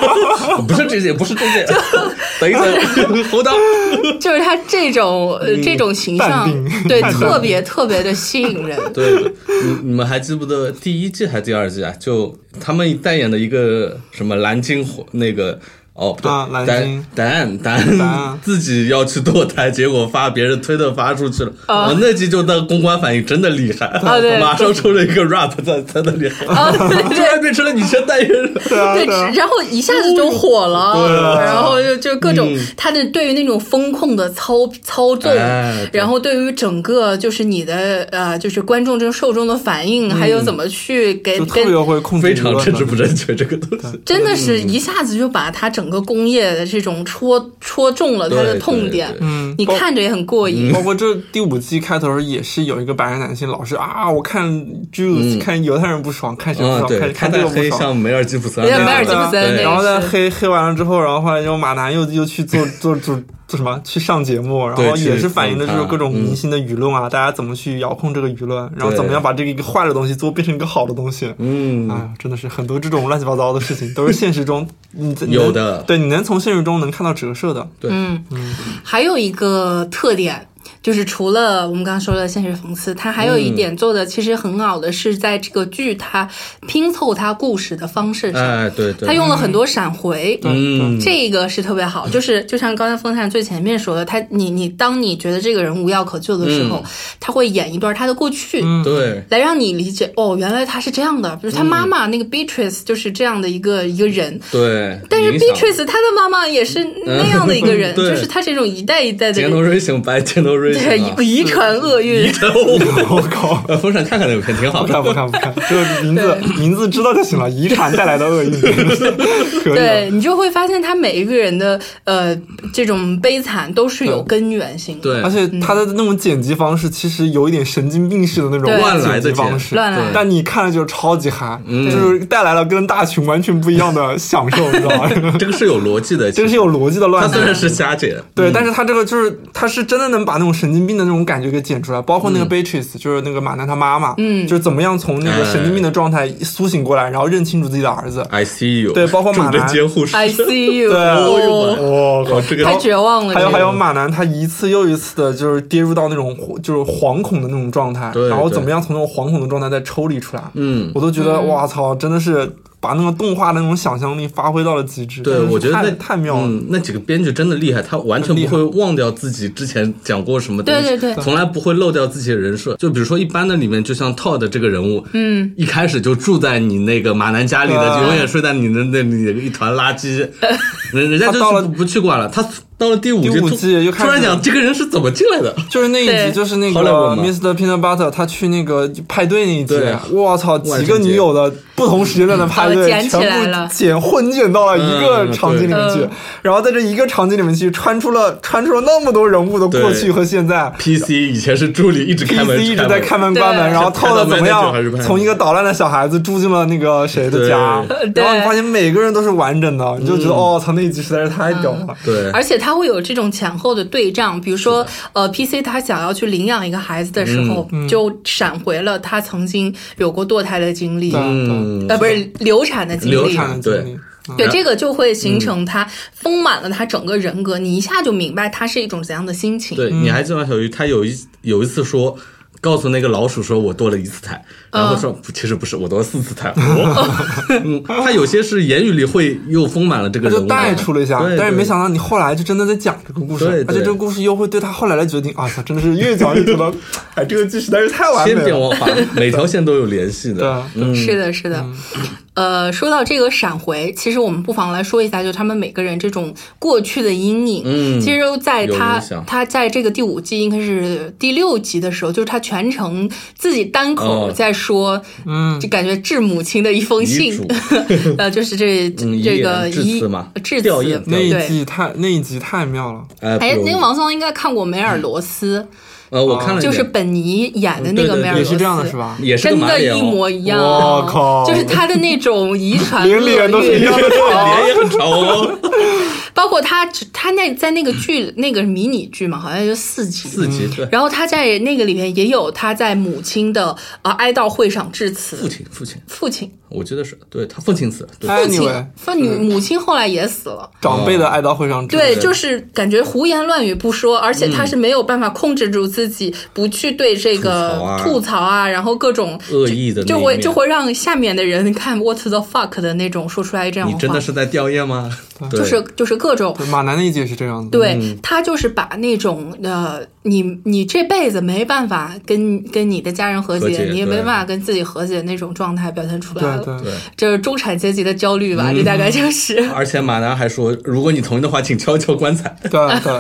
(laughs) 不是这些，不是这些，(laughs) 等一等，胡当。就是他这种这。这种形象，对，特别特别的吸引人。(laughs) 对，你你们还记不得第一季还是第二季啊？就他们代言的一个什么蓝金那个。哦，不对，丹丹丹自己要去堕胎，结果发别人推特发出去了。啊，那集就那公关反应真的厉害，啊对，(laughs) 马上出了一个 rap 在在那里，啊 (laughs) 突然变成了女生代言人，(laughs) 对，然后一下子就火了，然后就就各种他的对于那种风控的操操纵，然后对于整个就是你的呃就是观众这种受众的反应，还有怎么去给特别会控制，非常政治不正确这个东西，真的是一下子就把他整。整个工业的这种戳戳中了他的痛点，嗯，你看着也很过瘾。包括这第五季开头也是有一个白人男性老是啊，我看 Jews 看犹太人不爽，看谁不爽，看看这个不爽。像梅尔吉普森，梅尔吉普森，然后在黑黑完了之后，然后后来又马男又又去做 (laughs) 做做。做什么？去上节目，然后也是反映的就是各种明星的舆论啊，大家怎么去遥控这个舆论，然后怎么样把这个一个坏的东西做变成一个好的东西。嗯，哎，真的是很多这种乱七八糟的事情，都是现实中你有的，对，你能从现实中能看到折射的。对，嗯嗯，还有一个特点。就是除了我们刚刚说的现实讽刺，它还有一点做的其实很好的是在这个剧它拼凑它故事的方式上，哎对对，它用了很多闪回，嗯，这个是特别好。就是就像刚才风扇最前面说的，他你你当你觉得这个人无药可救的时候，他会演一段他的过去，对，来让你理解哦，原来他是这样的，比如他妈妈那个 Beatrice 就是这样的一个一个人，对，但是 Beatrice 他的妈妈也是那样的一个人，(laughs) 就是他这种一代一代的。杰诺瑞型白杰诺瑞。对，遗传厄运。遗传，我靠！风扇看看那个片挺好，不看不看不看，(laughs) 就名字名字知道就行了。遗传带来的厄运，(laughs) 对你就会发现他每一个人的呃这种悲惨都是有根源性的。对，而且他的那种剪辑方式其实有一点神经病式的那种乱来的方式，乱来。但你看了就超级嗨，就是带来了跟大群完全不一样的享受，你知道吗？(laughs) 这个是有逻辑的，这个是有逻辑的乱。他虽然是瞎剪，对，但是他这个就是他是真的能把那种神经病的那种感觉给剪出来，包括那个 Beatrice，就是那个马南他妈妈，嗯，就是怎么样从那个神经病的状态苏醒过来，然后认清楚自己的儿子。I see you。对，包括马南监护室。I see you。对，我靠，这个太绝望了。还有还有马南，他一次又一次的就是跌入到那种就是惶恐的那种状态，然后怎么样从那种惶恐的状态再抽离出来？嗯，我都觉得哇操，真的是。把那个动画的那种想象力发挥到了极致，对我觉得那太妙了。那几个编剧真的厉害，他完全不会忘掉自己之前讲过什么东西，对对对，从来不会漏掉自己的人设。就比如说一般的里面，就像 Todd 这个人物，嗯，一开始就住在你那个马南家里的，永远睡在你的那里一团垃圾，人 (laughs) 人家就是不去管了，他。到了第五季，又突然讲这个人是怎么进来的？就是那一集，就是那个 Mr. Peanut Butter，他去那个派对那一集。我操，几个女友的不同时间段的派对，全部剪混剪到了一个场景里面去，然后在这一个场景里面去穿出了穿出了那么多人物的过去和现在。PC 以前是助理，一直开门，一直在开门。关门，然后套的怎么样？从一个捣乱的小孩子住进了那个谁的家，然后你发现每个人都是完整的，你就觉得哦，操，那一集实在是太屌了。对，而且他。他会有这种前后的对仗，比如说，呃，PC 他想要去领养一个孩子的时候，就闪回了他曾经有过堕胎的经历，呃，不是流产的经历，流产的经历，对，这个就会形成他丰满了他整个人格，你一下就明白他是一种怎样的心情。对，你还记得小鱼，他有一有一次说。告诉那个老鼠说我堕了一次胎，然后说其实不是，我堕了四次胎。(laughs) 嗯，他有些是言语里会又丰满了这个人物，带出了一下，但是没想到你后来就真的在讲这个故事，而且这个故事又会对他后来的决定啊，真的是越讲越觉得，(laughs) 哎，这个剧实在是太完美了，千变万化，每条线都有联系的，嗯，是的，是的。呃，说到这个闪回，其实我们不妨来说一下，就他们每个人这种过去的阴影。嗯，其实在他他在这个第五季应该是第六集的时候，就是他全程自己单口在说，嗯，就感觉致母亲的一封信，(laughs) 呃，就是这这个致辞嘛，致辞。那一集太那一集太妙了。哎，那个王松应该看过梅尔罗斯。呃，我看了，就是本尼演的那个梅尔罗斯，也是这样的，是吧？也是真的，一模一样。我靠！就是他的那种遗传，(laughs) 连脸都是一样的，脸也很长哦。包括他，他那在那个剧，那个迷你剧嘛，好像就四集，四集对。然后他在那个里面也有他在母亲的呃哀悼会上致辞。父亲，父亲，父亲，我记得是对他父亲死，父亲，父女母亲后来也死了。长辈的哀悼会上，对，就是感觉胡言乱语不说，而且他是没有办法控制住自己，不去对这个吐槽啊，然后各种恶意的，就会就会让下面的人看 what the fuck 的那种说出来这样。你真的是在吊唁吗？就是就是各种。马南的一集也是这样的，对他就是把那种呃，你你这辈子没办法跟跟你的家人和解，你也没办法跟自己和解那种状态表现出来了，对，这是中产阶级的焦虑吧？这大概就是。而且马南还说，如果你同意的话，请敲敲棺材。对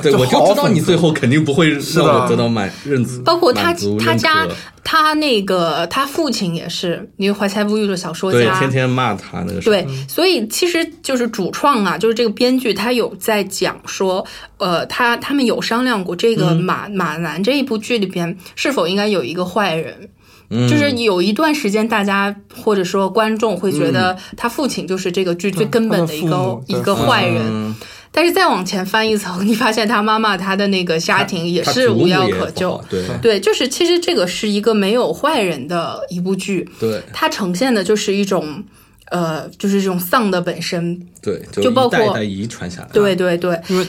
对，我就知道你最后肯定不会让我得到满认字，包括他他家。他那个他父亲也是因为怀才不遇的小说家，对，天天骂他那个。对，所以其实就是主创啊，就是这个编剧，他有在讲说，呃，他他们有商量过，这个马马南这一部剧里边是否应该有一个坏人，就是有一段时间大家或者说观众会觉得他父亲就是这个剧最根本的一个一个坏人。但是再往前翻一层，(laughs) 你发现他妈妈他的那个家庭也是无药可救。对对，就是其实这个是一个没有坏人的一部剧。对，它呈现的就是一种呃，就是这种丧的本身。对，就包括代代遗传下来。对对对，因为。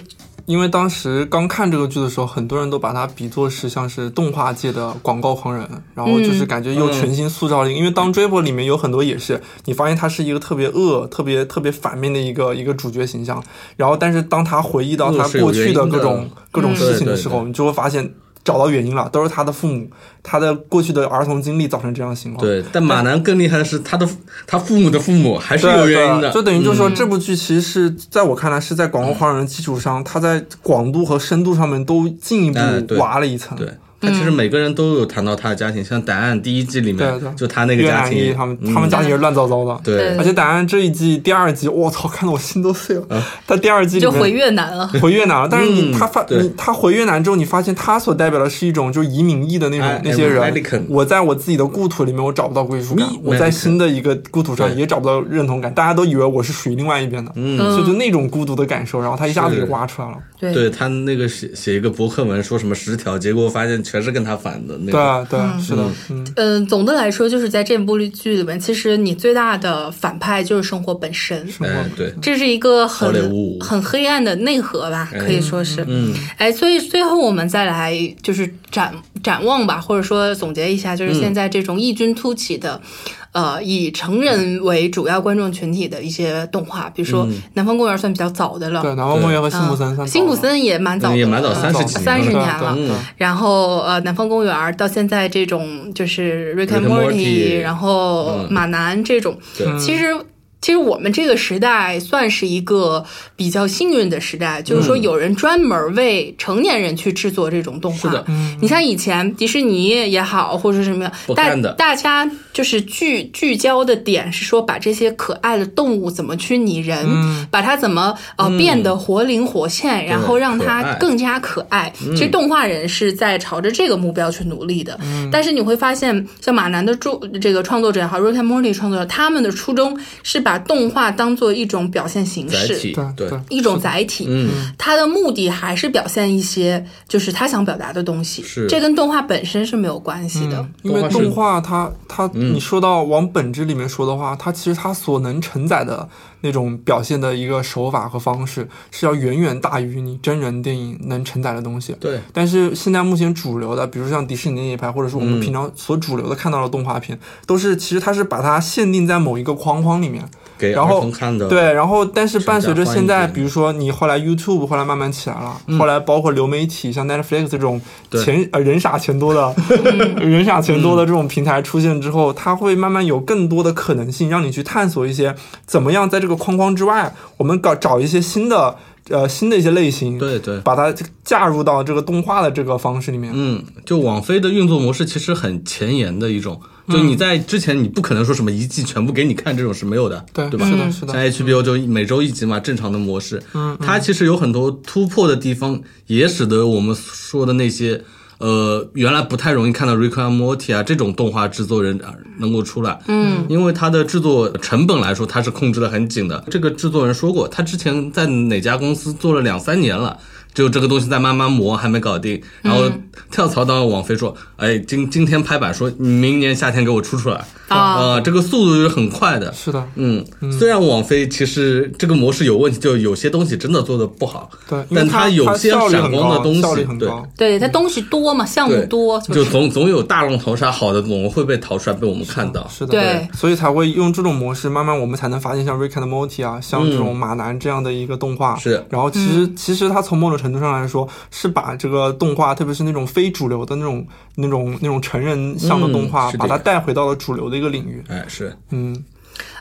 因为当时刚看这个剧的时候，很多人都把它比作是像是动画界的广告狂人，然后就是感觉又全新塑造了。因为当追播里面有很多也是，你发现他是一个特别恶、特别特别反面的一个一个主角形象。然后，但是当他回忆到他过去的各种各种事情的时候，你就会发现。找到原因了，都是他的父母，他的过去的儿童经历造成这样的情况。对，但马南更厉害的是，他的他父母的父母还是有原因的。就等于就是说，这部剧其实是在我看来是在广告狂人基础上，他在广度和深度上面都进一步挖了一层。对。他其实每个人都有谈到他的家庭，像答案第一季里面，就他那个家庭，他们他们家庭是乱糟糟的。对，而且答案这一季第二季，我操，看得我心都碎了。他第二季就回越南了，(laughs) 回越南了。但是你他发你他回越南之后，你发现他所代表的是一种就是移民意的那种那些人。我在我自己的故土里面，我找不到归属感；我在新的一个故土上也找不到认同感。大家都以为我是属于另外一边的，所以就那种孤独的感受，然后他一下子就挖出来了。对他那个写写一个博客文，说什么十条，结果发现全是跟他反的。对啊，对，是的，嗯，总的来说，就是在这部剧里面，其实你最大的反派就是生活本身，哎，对，这是一个很很黑暗的内核吧，可以说是，嗯，哎，所以最后我们再来就是展展望吧，或者说总结一下，就是现在这种异军突起的。呃，以成人为主要观众群体的一些动画，比如说《南方公园》算比较早的了。对，《南方公园》和《辛普森》辛普森也蛮早，也蛮早，三十三十年了。然后呃，《南方公园》到现在这种就是《Rick and Morty》，然后《马南》这种，其实。其实我们这个时代算是一个比较幸运的时代，就是说有人专门为成年人去制作这种动画。是的，你像以前迪士尼也好，或者什么样，大大家就是聚聚焦的点是说把这些可爱的动物怎么去拟人，把它怎么呃变得活灵活现，然后让它更加可爱。其实动画人是在朝着这个目标去努力的。但是你会发现，像马南的著这个创作者也好，Rick and Morty 创作者，他们的初衷是把把动画当做一种表现形式，对，一种载体。嗯，它的目的还是表现一些就是他想表达的东西。是，这跟动画本身是没有关系的。因为动画它它你说到往本质里面说的话，它其实它所能承载的那种表现的一个手法和方式，是要远远大于你真人电影能承载的东西。对，但是现在目前主流的，比如像迪士尼那一派，或者是我们平常所主流的看到的动画片，都是其实它是把它限定在某一个框框里面。给然后儿童看的，对，然后但是伴随着现在，比如说你后来 YouTube 后来慢慢起来了，后来包括流媒体像 Netflix 这种钱呃人傻钱多的 (laughs) 人傻钱多的这种平台出现之后，它会慢慢有更多的可能性，让你去探索一些怎么样在这个框框之外，我们搞找一些新的呃新的一些类型，对对。把它嫁入到这个动画的这个方式里面。嗯，就网飞的运作模式其实很前沿的一种，就你在之前你不可能说什么一季全部给你看这种是没有的，对对吧？是的，是的像。HBO 就每周一集嘛，正常的模式。嗯，它其实有很多突破的地方，也使得我们说的那些呃原来不太容易看到 Rick and Morty 啊这种动画制作人啊能够出来。嗯，因为它的制作成本来说，它是控制的很紧的。这个制作人说过，他之前在哪家公司做了两三年了。就这个东西在慢慢磨，还没搞定，然后跳槽到网飞说，哎，今今天拍板说，明年夏天给我出出来，啊呃，这个速度是很快的，是的，嗯，虽然网飞其实这个模式有问题，就有些东西真的做的不好，对，但它有些闪光的东西很，对。对，它东西多嘛，项目多，就总总有大浪淘沙，好的总会被淘出来，被我们看到。是的，对。所以才会用这种模式，慢慢我们才能发现像 Rick and Morty 啊，像这种马男这样的一个动画。嗯是。然后其实、其实它从某种程度上来说，是把这个动画，特别是那种非主流的那种那种那种成人向的动画，把它带回到了主流的一个领域。哎，是，嗯，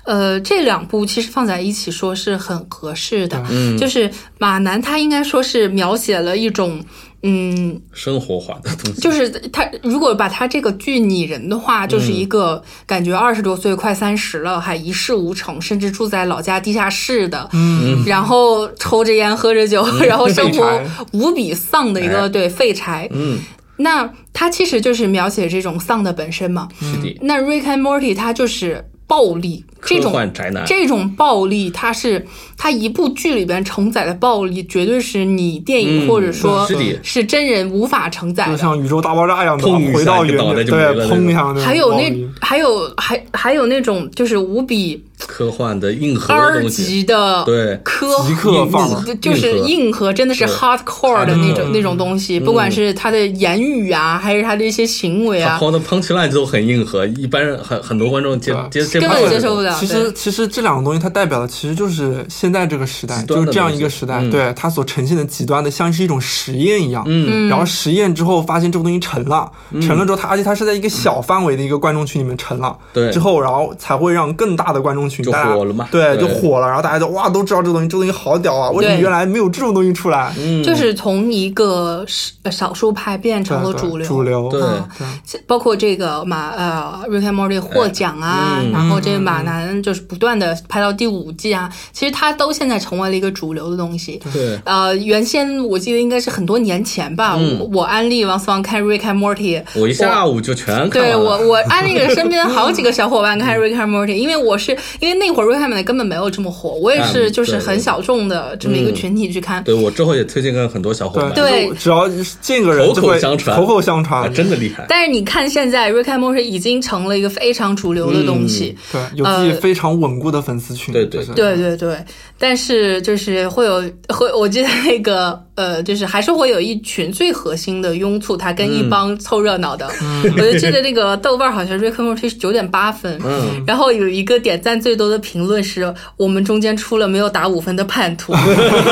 呃，这两部其实放在一起说是很合适的。嗯，就是马南，他应该说是描写了一种，嗯，生活化的东西，就是他如果把他这个剧拟人的话，就是一个感觉二十多岁快三十了，还一事无成，甚至住在老家地下室的，嗯，然后抽着烟喝着酒，然后生活无比丧的一个、哎。对废柴。嗯，那他其实就是描写这种丧的本身嘛。是的，那 Rick and Morty 他就是暴力，这科种幻宅男，这种暴力，它是它一部剧里边承载的暴力，绝对是你电影嗯或者说是是真人无法承载的。就像宇宙大爆炸一样的砰一下回到原点，一个脑袋就没对，了砰一下那种还有那还有还还有那种就是无比科幻的硬核的二东西，级的对科极客范儿硬就是硬核，真的是 hardcore 的那种嗯那种东西，不管是他的言语啊，还是他的一些行为啊，好的 punch line 都很硬核，一般人很很多观众接接接根本接受不了。其实，其实这两个东西它代表的其实就是现在这个时代，就是这样一个时代，嗯。对它所呈现的极端的，像是一种实验一样。嗯，然后实验之后发现这个东西沉了，沉了之后它而且它是在一个小范围的一个观众群里面沉了，对。之后然后才会让更大的观众群就大家火了嘛对，就火了，然后大家就哇都知道这个东西，这个东西好屌啊！为什么原来没有这种东西出来？嗯。就是从一个少少数派变成了主流，主流。对。嗯。包括这个马呃《Rick and Morty》获奖啊，嗯。然后这个马南就是不断的拍到第五季啊，其实它都现在成为了一个主流的东西。对，呃，原先我记得应该是很多年前吧，嗯。我我安利王思王看《Rick and Morty》，我一下午就全看对我，我 (laughs) 安利了身边好几个小伙伴看《Rick and Morty》，因为我是因为那会儿 Rick and Morty 根本没有这么火，我也是嗯就是很小众的这么一个群体去看。对我之后也推荐给很多小伙伴，对。只要见个人就会口口相传口口相啊，传，真的厉害。但是你看现在 Rick and Morty 已经成了一个非常主流的东西，对，有非常稳固的粉丝群，对对对。对对，但是就是会有会，我记得那个呃，就是还是会有一群最核心的拥簇，他跟一帮凑热闹的。我就记得那个豆瓣好像 Rick and Morty 是九点八分，嗯，然后有一个点赞最多的评论是我们中间出了没有打五分的叛徒，(laughs)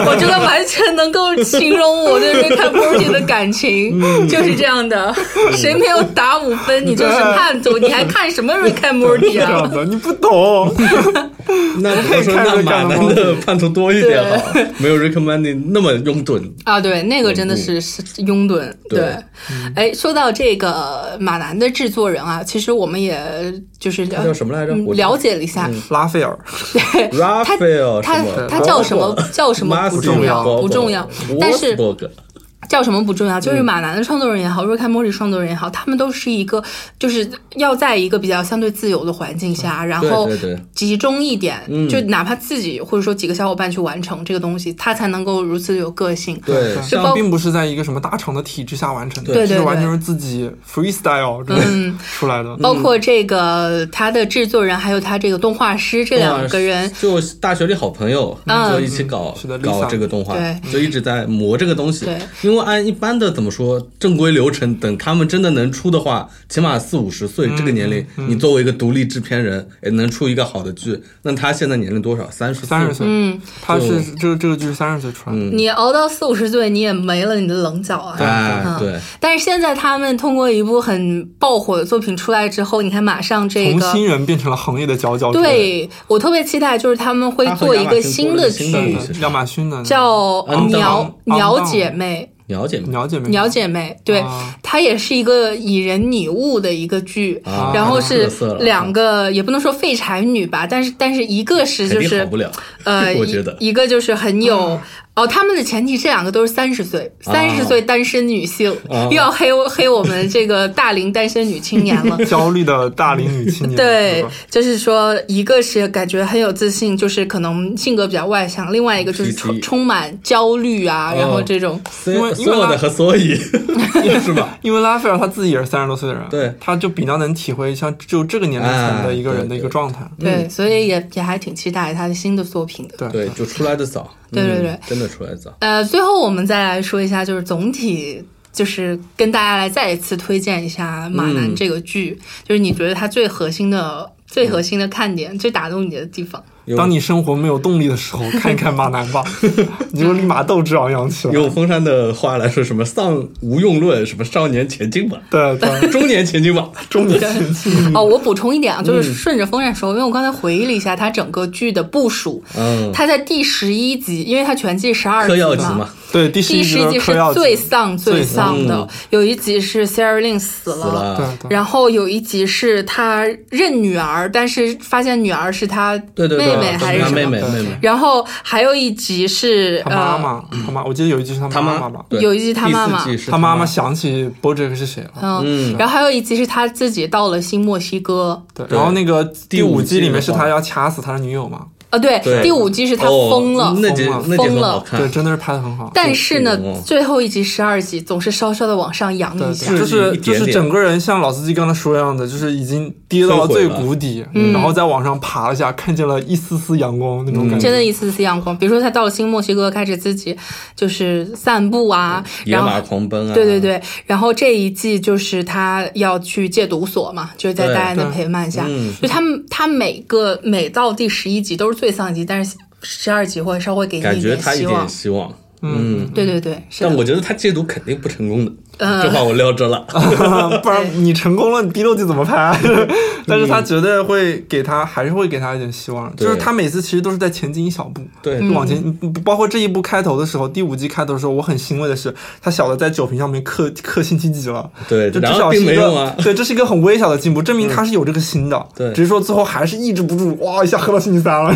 我觉得完全能够形容我对 Rick and Morty 的感情，就是这样的，谁没有打五分，你就是叛徒，你还看什么 Rick and Morty 啊？这样？的，你不懂。(laughs) 那我说那马南的 (laughs) 叛徒多一点好，没有 recommending 那么拥趸。啊，对，那个真的是是拥趸。对。对，哎，说到这个马南的制作人啊，其实我们也就是他叫什么来着？了解了一下，拉斐尔，对，(laughs) Raphael 他他叫什么？叫什么？不重要，不重要。但是叫什么不重要，就是马南的创作人也好，若开莫里创作人也好，他们都是一个，就是要在一个比较相对自由的环境下，然后集中一点，就哪怕自己或者说几个小伙伴去完成这个东西，他才能够如此有个性。对，这并不是在一个什么大厂的体制下完成的，对对，完全是自己 freestyle 嗯。出来的。包括这个他的制作人，还有他这个动画师这两个人，就大学里好朋友，就一起搞搞这个动画，就一直在磨这个东西，因为。按一般的怎么说正规流程，等他们真的能出的话，起码四五十岁这个年龄，你作为一个独立制片人，也能出一个好的剧。那他现在年龄多少？三十三十岁。嗯，他是这个这个剧是三十岁出来的。你熬到四五十岁，你也没了你的棱角啊。对对。但是现在他们通过一部很爆火的作品出来之后，你看马上这个从新人变成了行业的佼佼者。对我特别期待，就是他们会做一个新的剧，亚马逊的叫《鸟鸟姐妹》。鸟姐妹，鸟姐妹，鸟姐妹，对，它也是一个以人拟物的一个剧，然后是两个，也不能说废柴女吧，但是但是一个是就是呃，(laughs) 一个就是很有。哦，他们的前提这两个都是三十岁，三十岁单身女性，又 (laughs) 要黑黑我们这个大龄单身女青年了，(laughs) 焦虑的大龄女青年。(laughs) 对，就是说，一个是感觉很有自信，就是可能性格比较外向；，另外一个就是充充满焦虑啊，然后这种。因为所有的和所以，是吧？因为拉斐尔他自己也是三十多岁的人，对，他就比较能体会像就这个年龄层的一个人的一个状态。对，所以也也还挺期待他的新的作品的。对，就出来的早。对对对，真的出来早。呃，最后我们再来说一下，就是总体，就是跟大家来再一次推荐一下《马男》这个剧，就是你觉得它最核心的、最核心的看点、最打动你的地方。当你生活没有动力的时候，看一看马南吧，(laughs) 你就立马斗志昂扬起来。用风山的话来说，什么丧无用论，什么少年前进吧，对对，(laughs) 中年前进吧，中年前进。哦，我补充一点啊，就是顺着风山说，因为我刚才回忆了一下他整个剧的部署，嗯，他在第十一集，因为他全季十二集嘛。对，第十一集是最丧最丧的，有一集是 Sarah Lynn 死了，然后有一集是他认女儿，但是发现女儿是他妹妹还是什么？妹妹妹妹。然后还有一集是他妈妈，他妈，我记得有一集是他妈妈吧？有一集他妈妈，他妈妈想起 Bojack 是谁了？嗯，然后还有一集是他自己到了新墨西哥，对，然后那个第五季里面是他要掐死他的女友嘛？啊，对，第五季是他疯了，疯了，对，真的是拍的很好。但是呢，最后一集十二集总是稍稍的往上扬一下，就是就是整个人像老司机刚才说一样的，就是已经跌到了最谷底，然后再往上爬一下，看见了一丝丝阳光那种感觉，真的一丝丝阳光。比如说他到了新墨西哥，开始自己就是散步啊，野马狂奔啊，对对对。然后这一季就是他要去戒毒所嘛，就是在大家的陪伴下，就他们他每个每到第十一集都是最。最丧集，但是十二集会稍微给你一点希望。希望，嗯，对对对。但我觉得他戒毒肯定不成功的。这话我撂这了，(laughs) 不然你成功了，你第六季怎么拍？(laughs) 但是他绝对会给他，还是会给他一点希望。就是他每次其实都是在前进一小步，对，往前。包括这一部开头的时候，第五季开头的时候，我很欣慰的是，他小的在酒瓶上面刻刻星期几了。对，就至少是一个，(laughs) 对，这是一个很微小的进步，证明他是有这个心的。对，只是说最后还是抑制不住，哇，一下喝到星期三了。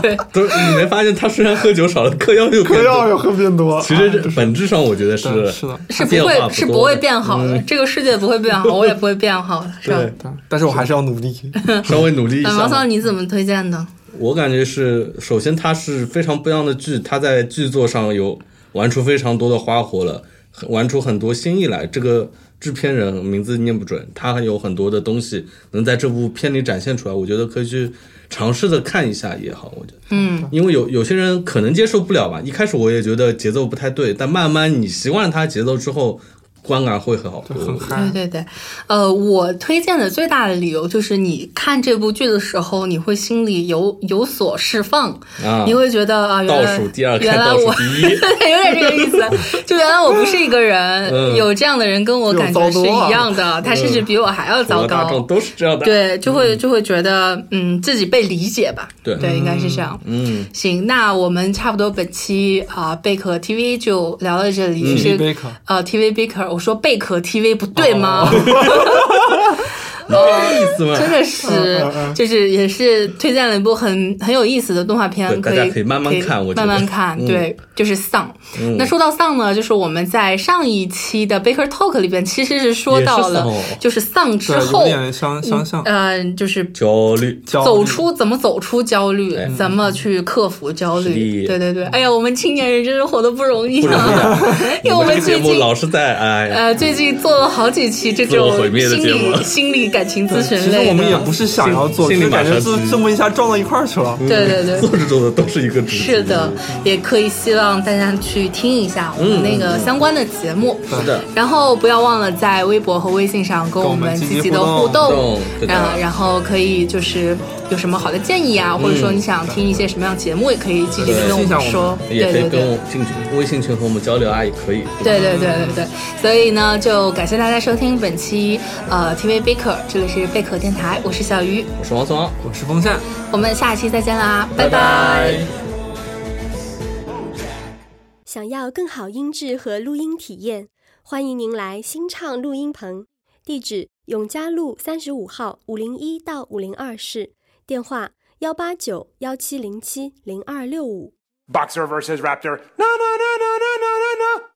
对，都你没发现他虽然喝酒少了，嗑药又嗑药又喝变多。其实本质上我觉得是是的，是不会是不会变好的，这个世界不会变好，我也不会变好的，(laughs) 是吧？但是我还是要努力，(laughs) 稍微努力一下。毛桑，你怎么推荐的？我感觉是，首先它是非常不一样的剧，它在剧作上有玩出非常多的花活了，玩出很多新意来。这个制片人名字念不准，他还有很多的东西能在这部片里展现出来，我觉得可以去。尝试着看一下也好，我觉得，嗯，因为有有些人可能接受不了吧。一开始我也觉得节奏不太对，但慢慢你习惯了它节奏之后。观感会很好，对对对，呃，我推荐的最大的理由就是你看这部剧的时候，你会心里有有所释放，你会觉得啊，倒数第二，原来我 (laughs) 有点这个意思，就原来我不是一个人，有这样的人跟我感觉是一样的，他甚至比我还要糟糕，都是这样的，对，就会就会觉得嗯，自己被理解吧，对。对，应该是这样，嗯，行，那我们差不多本期啊贝壳 TV 就聊到这里，是呃 TV Baker。我说贝壳 TV 不对吗？(laughs) 意思吗？(laughs) 真的是，就是也是推荐了一部很很有意思的动画片，大家可以慢慢看，我慢慢看，对，就是丧。那说到丧呢，就是我们在上一期的 Baker Talk 里边其实是说到了，就是丧之后，相相像，嗯，就是焦虑，走出怎么走出焦虑，怎么去克服焦虑？对对对，哎呀，我们青年人真是活得不容易啊！(laughs) 因为我们最近老是在哎，呃，最近做了好几期这种心理心理感情咨询类的。其实我们也不是想要做，就感觉这这么一下撞到一块儿去了。对对对，(laughs) 做着做着都是一个是的，也可以希望大家去听一下我们那个相关的节目。是的，然后不要忘了在微博和微信上跟我们积极的互动，然然后可以就是有什么好的建议啊，或者说你想听一些什么样节目，也可以积极的跟我们说。也可以跟我进微信群和我们交流啊，也可以。对对对。对对，所以呢，就感谢大家收听本期呃 TV Baker，这里是贝壳电台，我是小鱼，我是王总，我是风扇，我们下期再见啦，拜拜。想要更好音质和录音体验，欢迎您来新畅录音棚，地址永嘉路三十五号五零一到五零二室，电话幺八九幺七零七零二六五。Boxer versus Raptor. No, no, no, no, no, no, no, no.